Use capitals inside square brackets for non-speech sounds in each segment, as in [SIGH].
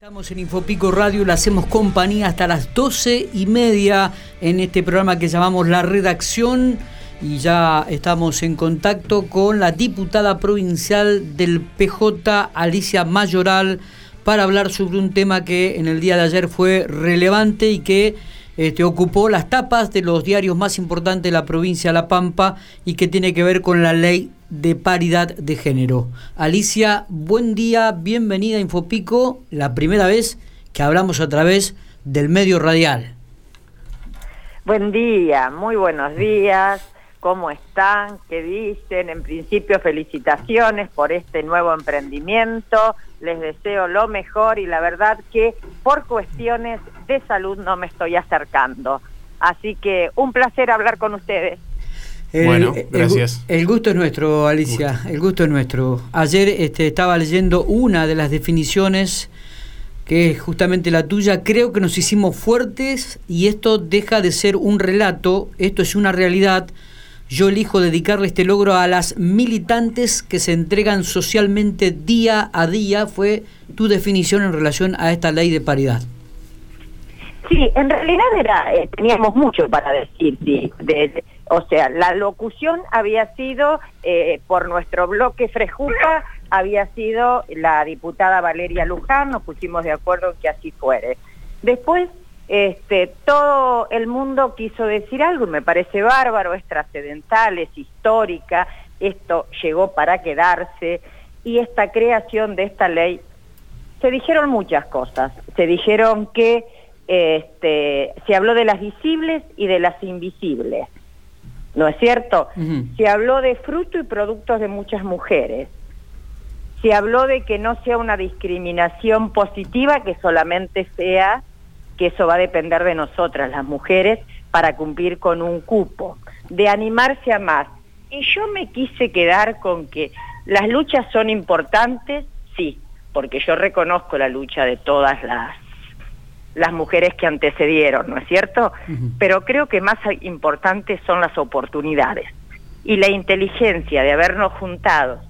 Estamos en Infopico Radio, le hacemos compañía hasta las doce y media en este programa que llamamos La Redacción. Y ya estamos en contacto con la diputada provincial del PJ, Alicia Mayoral, para hablar sobre un tema que en el día de ayer fue relevante y que este, ocupó las tapas de los diarios más importantes de la provincia de La Pampa y que tiene que ver con la ley de paridad de género. Alicia, buen día, bienvenida a Infopico, la primera vez que hablamos a través del medio radial. Buen día, muy buenos días, ¿cómo están? ¿Qué dicen? En principio felicitaciones por este nuevo emprendimiento, les deseo lo mejor y la verdad que por cuestiones de salud no me estoy acercando. Así que un placer hablar con ustedes bueno, gracias. El, gusto es nuestro, Alicia, el gusto es nuestro. Ayer este, estaba leyendo una de las definiciones que es justamente la tuya. Creo que nos hicimos fuertes y esto deja de ser un relato, esto es una realidad. Yo elijo dedicarle este logro a las militantes que se entregan socialmente día a día, fue tu definición en relación a esta ley de paridad. Sí, en realidad era, eh, teníamos mucho para decir, sí, de o sea, la locución había sido eh, por nuestro bloque Frejuca, había sido la diputada Valeria Luján, nos pusimos de acuerdo en que así fuere. Después, este, todo el mundo quiso decir algo y me parece bárbaro, es trascendental, es histórica, esto llegó para quedarse y esta creación de esta ley, se dijeron muchas cosas, se dijeron que este, se habló de las visibles y de las invisibles ¿no es cierto? Se habló de fruto y productos de muchas mujeres. Se habló de que no sea una discriminación positiva, que solamente sea que eso va a depender de nosotras, las mujeres, para cumplir con un cupo, de animarse a más. Y yo me quise quedar con que las luchas son importantes, sí, porque yo reconozco la lucha de todas las las mujeres que antecedieron, ¿no es cierto? Pero creo que más importantes son las oportunidades y la inteligencia de habernos juntado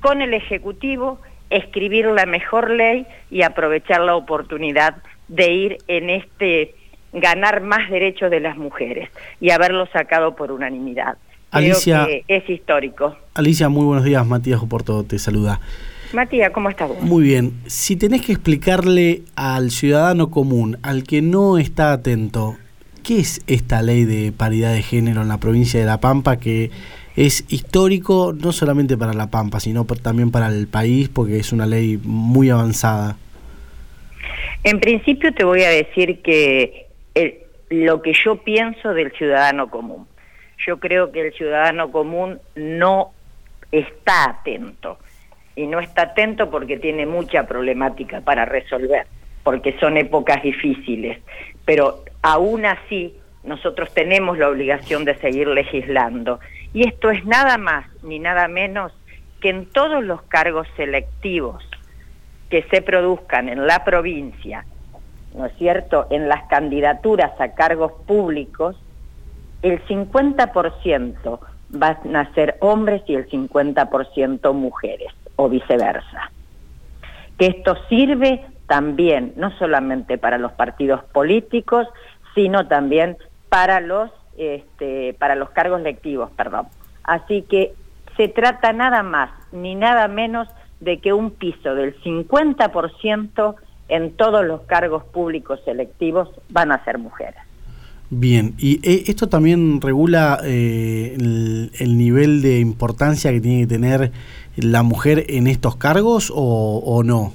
con el Ejecutivo, escribir la mejor ley y aprovechar la oportunidad de ir en este ganar más derechos de las mujeres y haberlo sacado por unanimidad. Alicia, creo que es histórico. Alicia, muy buenos días. Matías Oporto te saluda. Matías, ¿cómo estás vos? Muy bien. Si tenés que explicarle al ciudadano común, al que no está atento, ¿qué es esta ley de paridad de género en la provincia de La Pampa que es histórico no solamente para La Pampa, sino también para el país porque es una ley muy avanzada? En principio te voy a decir que lo que yo pienso del ciudadano común. Yo creo que el ciudadano común no está atento y no está atento porque tiene mucha problemática para resolver, porque son épocas difíciles. Pero aún así, nosotros tenemos la obligación de seguir legislando. Y esto es nada más ni nada menos que en todos los cargos selectivos que se produzcan en la provincia, ¿no es cierto?, en las candidaturas a cargos públicos, el 50% van a ser hombres y el 50% mujeres o viceversa. Que esto sirve también, no solamente para los partidos políticos, sino también para los, este, para los cargos lectivos, perdón. Así que se trata nada más ni nada menos de que un piso del 50% en todos los cargos públicos selectivos van a ser mujeres. Bien, y eh, esto también regula eh, el, nivel de importancia que tiene que tener la mujer en estos cargos o, no?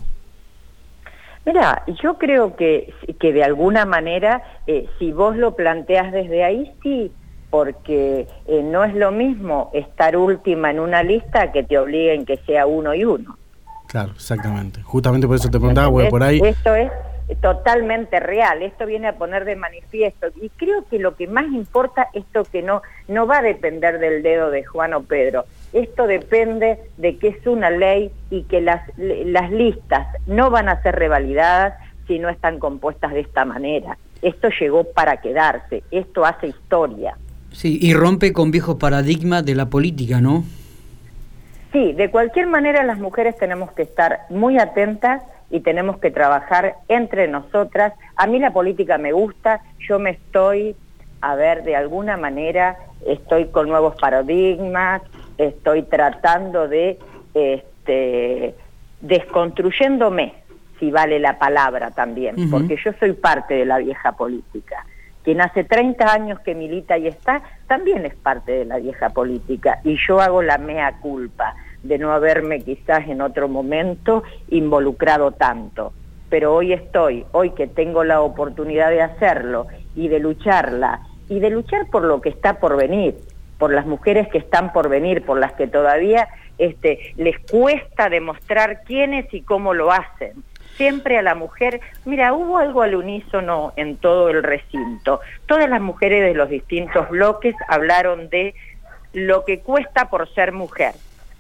Mira, yo creo que, que de alguna manera, eh, si vos lo planteas desde ahí, sí, porque no es lo mismo estar última en una lista que te obliguen que sea uno y uno. Claro, exactamente. Justamente por eso te preguntaba, porque por ahí... Esto es totalmente real. Esto viene a poner de manifiesto y creo que lo que más importa esto que no no va a depender del dedo de Juan o Pedro. Esto depende de que es una ley y que las las listas no van a ser revalidadas si no están compuestas de esta manera. Esto llegó para quedarse, esto hace historia. Sí, y rompe con viejos paradigmas de la política, ¿no? Sí, de cualquier manera las mujeres tenemos que estar muy atentas y tenemos que trabajar entre nosotras. A mí la política me gusta, yo me estoy, a ver, de alguna manera estoy con nuevos paradigmas, estoy tratando de, este, desconstruyéndome, si vale la palabra también, porque yo soy parte de la vieja política. Quien hace 30 años que milita y está, también es parte de la vieja política, y yo hago la mea culpa de no haberme quizás en otro momento involucrado tanto. Pero hoy estoy, hoy que tengo la oportunidad de hacerlo y de lucharla, y de luchar por lo que está por venir, por las mujeres que están por venir, por las que todavía este, les cuesta demostrar quiénes y cómo lo hacen. Siempre a la mujer, mira, hubo algo al unísono en todo el recinto. Todas las mujeres de los distintos bloques hablaron de lo que cuesta por ser mujer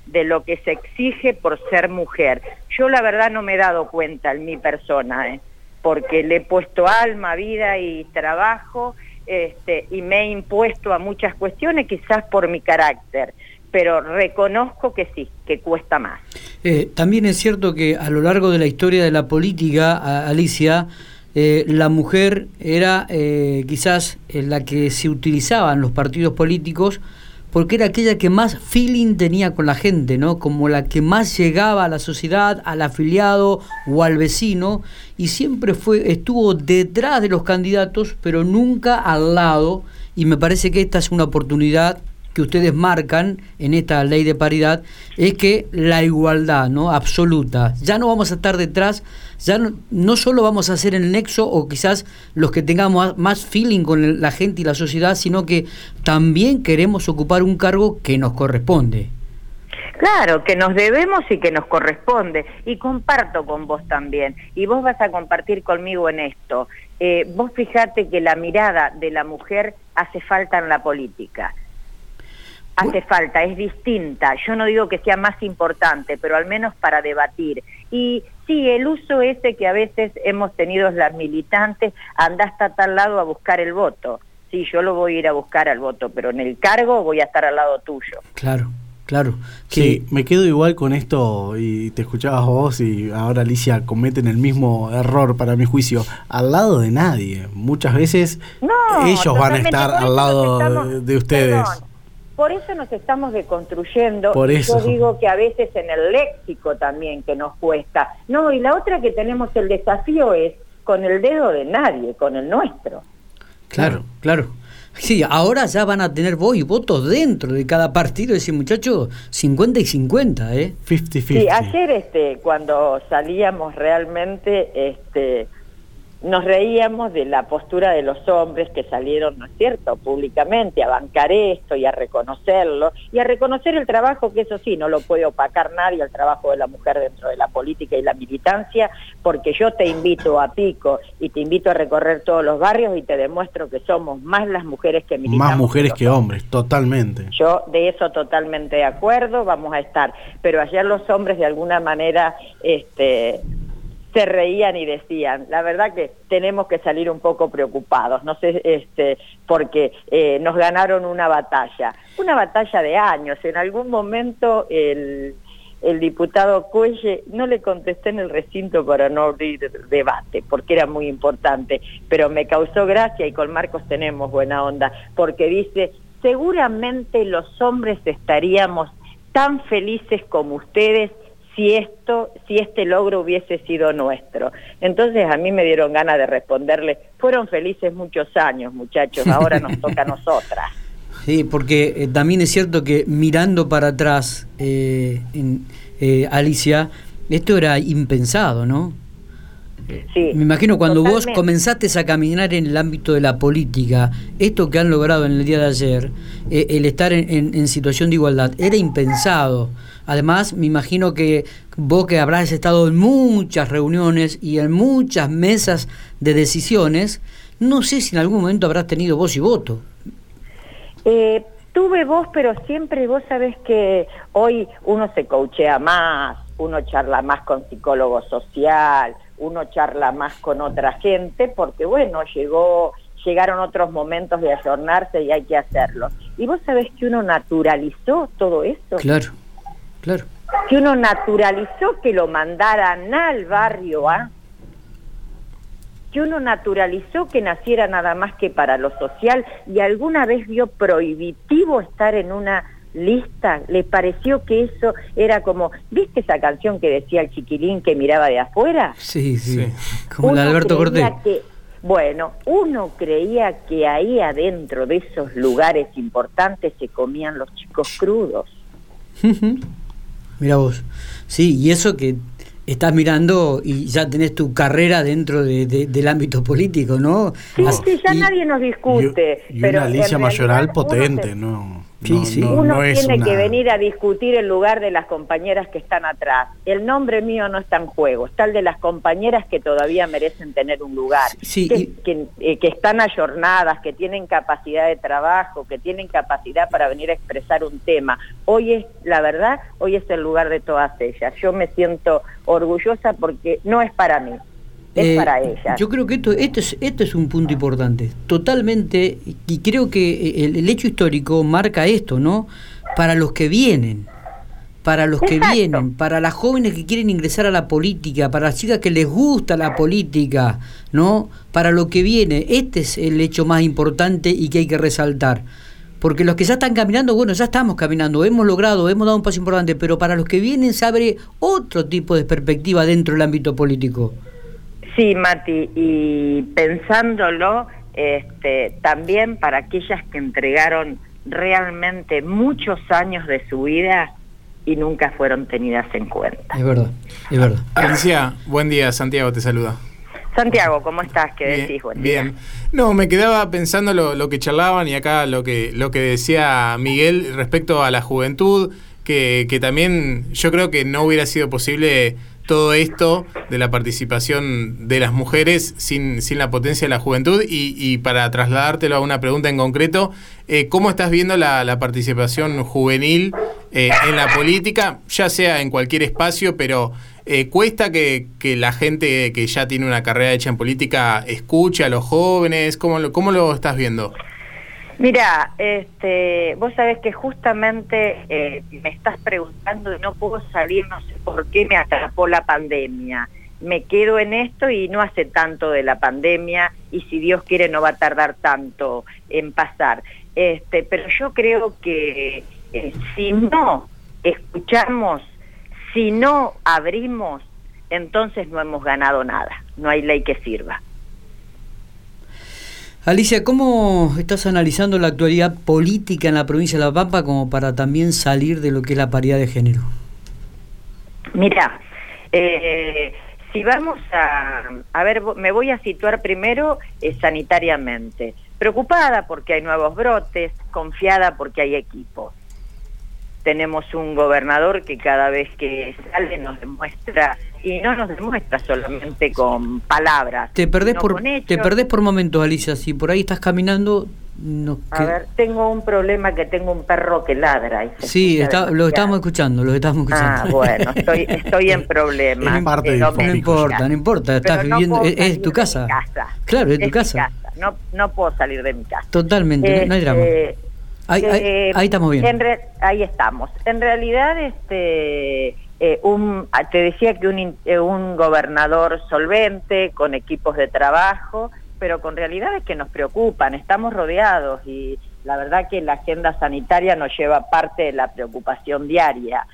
de lo que se exige por ser mujer. Yo la verdad no me he dado cuenta en mi persona, ¿eh? porque le he puesto alma, vida y trabajo este, y me he impuesto a muchas cuestiones, quizás por mi carácter, pero reconozco que sí, que cuesta más. Eh, también es cierto que a lo largo de la historia de la política, Alicia, eh, la mujer era quizás la que se utilizaba en los partidos políticos porque era aquella que más feeling tenía con la gente, ¿no? Como la que más llegaba a la sociedad, al afiliado o al vecino, y siempre fue, estuvo detrás de los candidatos, pero nunca al lado, y me parece que esta es una oportunidad que ustedes marcan en esta ley de paridad es que la igualdad no absoluta ya no vamos a estar detrás ya no, solo vamos a ser el nexo o quizás los que tengamos más feeling con la gente y la sociedad sino que también queremos ocupar un cargo que nos corresponde Claro, que nos debemos y que nos corresponde. Y comparto con vos también. Y vos vas a compartir conmigo en esto. Eh, vos fijate que la mirada de la mujer hace falta en la política hace falta, es distinta. Yo no digo que sea más importante, pero al menos para debatir. Y sí, el uso ese que a veces hemos tenido las militantes, anda hasta tal lado a buscar el voto. Sí, yo lo voy a ir a buscar al voto, pero en el cargo voy a estar al lado tuyo. Claro. Claro, sí, me quedo igual con esto y te escuchabas vos y ahora Alicia cometen el mismo error para mi juicio, al lado de nadie. Muchas veces ellos van a estar al lado de, ustedes. Por eso nos estamos deconstruyendo. Por eso. Yo digo que a veces en el léxico también que nos cuesta. No, y la otra que tenemos el desafío es con el dedo de nadie, con el nuestro. Claro, claro. Sí, ahora ya van a tener voz y votos dentro de cada partido, ese muchacho 50 y 50, ¿eh? 50-50. Sí, ayer este, cuando salíamos realmente, este, nos reíamos de la postura de los hombres que salieron, ¿no es cierto?, públicamente a bancar esto y a reconocerlo, y a reconocer el trabajo que eso sí, no lo puede opacar nadie, el trabajo de la mujer dentro de la política y la militancia, porque yo te invito a Pico y te invito a recorrer todos los barrios y te demuestro que somos más las mujeres que militamos. Más mujeres que hombres, totalmente. Yo de eso totalmente de acuerdo, vamos a estar, pero ayer los hombres de alguna manera, este se reían y decían, la verdad que tenemos que salir un poco preocupados, no sé, este, porque eh, nos ganaron una batalla, una batalla de años, en algún momento el, el diputado Cuelle, no le contesté en el recinto para no abrir debate, porque era muy importante, pero me causó gracia y con Marcos tenemos buena onda, porque dice, seguramente los hombres estaríamos tan felices como ustedes si esto, si este logro hubiese sido nuestro. Entonces a mí me dieron ganas de responderle, fueron felices muchos años, muchachos, ahora nos toca a nosotras. [LAUGHS] Sí, porque eh, también es cierto que mirando para atrás, eh, en, eh, Alicia, esto era impensado, ¿no? Sí, Me imagino cuando vos comenzaste a caminar en el ámbito de la política, esto que han logrado en el día de ayer, el estar en situación de igualdad, era impensado. Además, me imagino que vos que habrás estado en muchas reuniones y en muchas mesas de decisiones, no sé si en algún momento habrás tenido voz y voto. Eh, tuve voz, pero siempre vos sabés que hoy uno se coachea más, uno charla más con psicólogo social, uno charla más con otra gente, porque bueno, llegó, llegaron otros momentos de ayornarse y hay que hacerlo. Y vos sabés que uno naturalizó todo eso. Claro. Claro. que uno naturalizó que lo mandaran al barrio A, que uno naturalizó que naciera nada más que para lo social y alguna vez vio prohibitivo estar en una lista, le pareció que eso era como, ¿viste esa canción que decía el chiquilín que miraba de afuera? Sí, sí, como la de Alberto Cortés. bueno, uno creía que ahí adentro de esos lugares importantes se comían los chicos crudos. Mira vos, sí, y eso que estás mirando y ya tenés tu carrera dentro de, del ámbito político, ¿no? Sí, sí, ya nadie nos discute. Y, pero una Alicia Mayoral potente, ¿no? Uno tiene que venir a discutir el lugar de las compañeras que están atrás. El nombre mío no está en juego, está el de las compañeras que todavía merecen tener un lugar, que, eh, que, están ayornadas, que tienen capacidad de trabajo, que tienen capacidad para venir a expresar un tema. Hoy es, la verdad, hoy es el lugar de todas ellas. Yo me siento orgullosa porque no es para mí, es eh, para ella. Yo creo que esto, esto, es, esto es un punto importante, totalmente, y creo que el, hecho histórico marca esto, ¿no? Para los que vienen, para los que vienen, para las jóvenes que quieren ingresar a la política, para las chicas que les gusta la política, ¿no? Para lo que viene, este es el hecho más importante y que hay que resaltar. Porque los que ya están caminando, bueno, ya estamos caminando, hemos logrado, hemos dado un paso importante, pero para los que vienen se abre otro tipo de perspectiva dentro del ámbito político. Sí, Mati, y pensándolo, este, también para aquellas que entregaron realmente muchos años de su vida y nunca fueron tenidas en cuenta. Es verdad, es verdad. Alicia, buen día, Santiago te saluda. Santiago, ¿cómo estás? ¿Qué decís? Buen bien. No, me quedaba pensando lo, lo, que charlaban y acá lo que, lo que decía Miguel respecto a la juventud, que, que también yo creo que no hubiera sido posible todo esto de la participación de las mujeres sin, sin la potencia de la juventud y, y para trasladártelo a una pregunta en concreto, eh, ¿cómo estás viendo la, la participación juvenil eh, en la política, ya sea en cualquier espacio, pero eh, cuesta que, que, la gente que ya tiene una carrera hecha en política escuche a los jóvenes? ¿Cómo lo, cómo lo estás viendo? Mira, este, vos sabés que justamente eh, me estás preguntando y no puedo salir, no sé por qué me atrapó la pandemia. Me quedo en esto y no hace tanto de la pandemia y si Dios quiere no va a tardar tanto en pasar. Este, pero yo creo que eh, si no escuchamos, si no abrimos, entonces no hemos ganado nada. No hay ley que sirva. Alicia, ¿cómo estás analizando la actualidad política en la provincia de La Pampa como para también salir de lo que es la paridad de género? Mira, eh, si vamos a, a ver, me voy a situar primero eh, sanitariamente. Preocupada porque hay nuevos brotes, confiada porque hay equipos. Tenemos un gobernador que cada vez que sale nos demuestra y no nos demuestra solamente con palabras. Te perdés, por, te perdés por momentos, Alicia, si por ahí estás caminando... No, a ver, tengo un problema que tengo un perro que ladra. sí, está, lo estamos escuchando, lo estamos escuchando. Ah, bueno, estoy, estoy en [LAUGHS] problemas. Eh, no, no, importa, no importa, estás viviendo, es, tu casa. Claro, es tu casa. No, no puedo salir de mi casa. Totalmente, no hay drama. Este, ahí, ahí, ahí, estamos bien. ahí estamos. En realidad, este eh, un, ah, te decía que un, eh, un gobernador solvente, con equipos de trabajo, pero con realidades que nos preocupan, estamos rodeados y la verdad que la agenda sanitaria nos lleva parte de la preocupación diaria.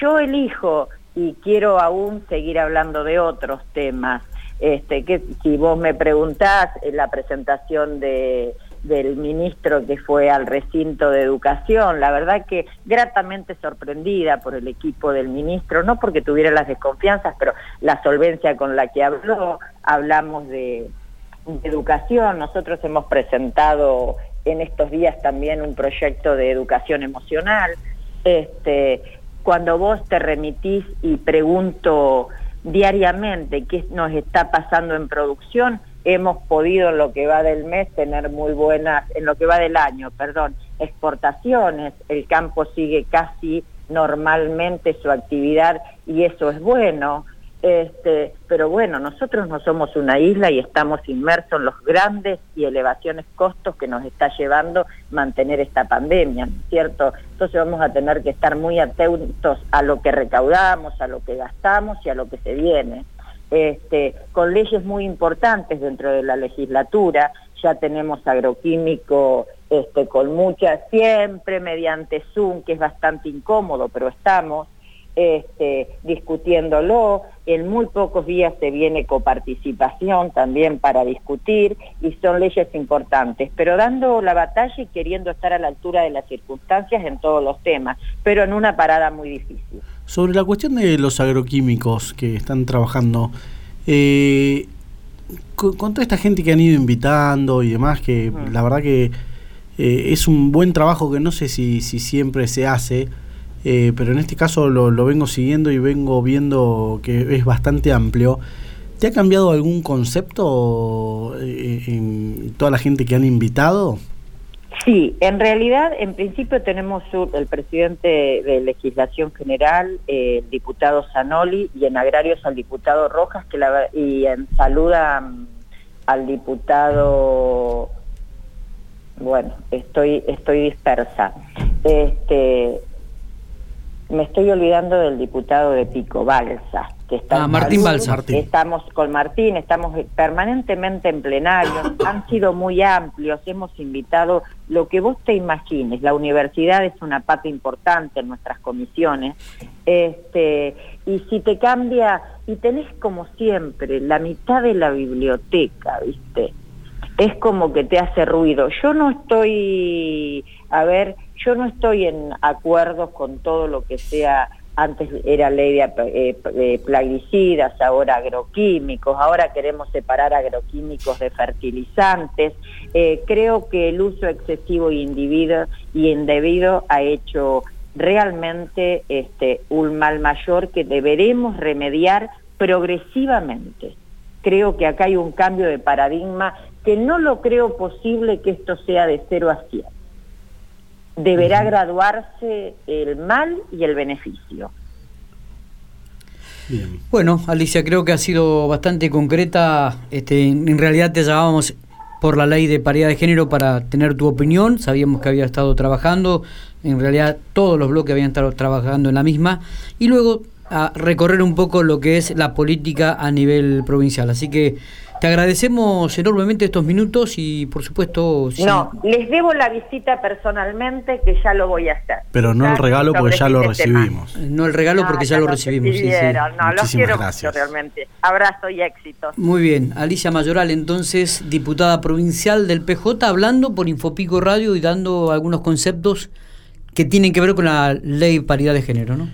Yo elijo y quiero aún seguir hablando de otros temas. Este, que si vos me preguntás en la presentación de del ministro que fue al recinto de educación. La verdad que gratamente sorprendida por el equipo del ministro, no porque tuviera las desconfianzas, pero la solvencia con la que habló, hablamos de, educación, nosotros hemos presentado en estos días también un proyecto de educación emocional. Este, cuando vos te remitís y pregunto diariamente qué nos está pasando en producción, hemos podido en lo que va del mes tener muy buenas, en lo que va del año, perdón, exportaciones, el campo sigue casi normalmente su actividad y eso es bueno. Este, pero bueno, nosotros no somos una isla y estamos inmersos en los grandes y elevaciones costos que nos está llevando mantener esta pandemia, ¿no es cierto? Entonces vamos a tener que estar muy atentos a lo que recaudamos, a lo que gastamos y a lo que se viene. Este, con leyes muy importantes dentro de la legislatura, ya tenemos agroquímico este, con muchas, siempre mediante Zoom, que es bastante incómodo, pero estamos este, discutiéndolo. En muy pocos días se viene coparticipación también para discutir y son leyes importantes, pero dando la batalla y queriendo estar a la altura de las circunstancias en todos los temas, pero en una parada muy difícil. Sobre la cuestión de los agroquímicos que están trabajando, eh, con, toda esta gente que han ido invitando y demás, que la verdad que eh, es un buen trabajo que no sé si, si siempre se hace, eh, pero en este caso lo, lo, vengo siguiendo y vengo viendo que es bastante amplio. ¿Te ha cambiado algún concepto eh, en toda la gente que han invitado? Sí, en realidad, en principio tenemos el presidente de legislación general, el diputado Zanoli, y en agrarios al diputado Rojas, que y en salud al diputado, bueno, estoy, estoy dispersa. Este, me estoy olvidando del diputado de Pico, Balsa, que está ah, Martín Balsa. Estamos con Martín, estamos permanentemente en plenario, [LAUGHS] han sido muy amplios, hemos invitado lo que vos te imagines, la universidad es una parte importante en nuestras comisiones, este, y si te cambia, y tenés como siempre la mitad de la biblioteca, ¿viste? Es como que te hace ruido. Yo no estoy, a ver, yo no estoy en acuerdo con todo lo que sea, antes era ley de eh, plaguicidas, ahora agroquímicos, ahora queremos separar agroquímicos de fertilizantes. Eh, creo que el uso excesivo y, individuo, y indebido ha hecho realmente este, un mal mayor que deberemos remediar progresivamente. Creo que acá hay un cambio de paradigma que no lo creo posible que esto sea de cero a cien deberá graduarse el mal y el beneficio. Bueno, Alicia, creo que ha sido bastante concreta. Este, en realidad te llamábamos por la ley de paridad de género para tener tu opinión. Sabíamos que había estado trabajando. En realidad todos los bloques habían estado trabajando en la misma. Y luego a recorrer un poco lo que es la política a nivel provincial. Así que te agradecemos enormemente estos minutos y por supuesto... No, les debo la visita personalmente que ya lo voy a hacer. Pero no el regalo porque ya lo recibimos. No el regalo porque ya, lo recibimos. Sí, sí. No, los quiero mucho realmente. Abrazo y éxito. Muy bien, Alicia Mayoral entonces, diputada provincial del PJ, hablando por Infopico Radio y dando algunos conceptos que tienen que ver con la ley paridad de género, ¿no?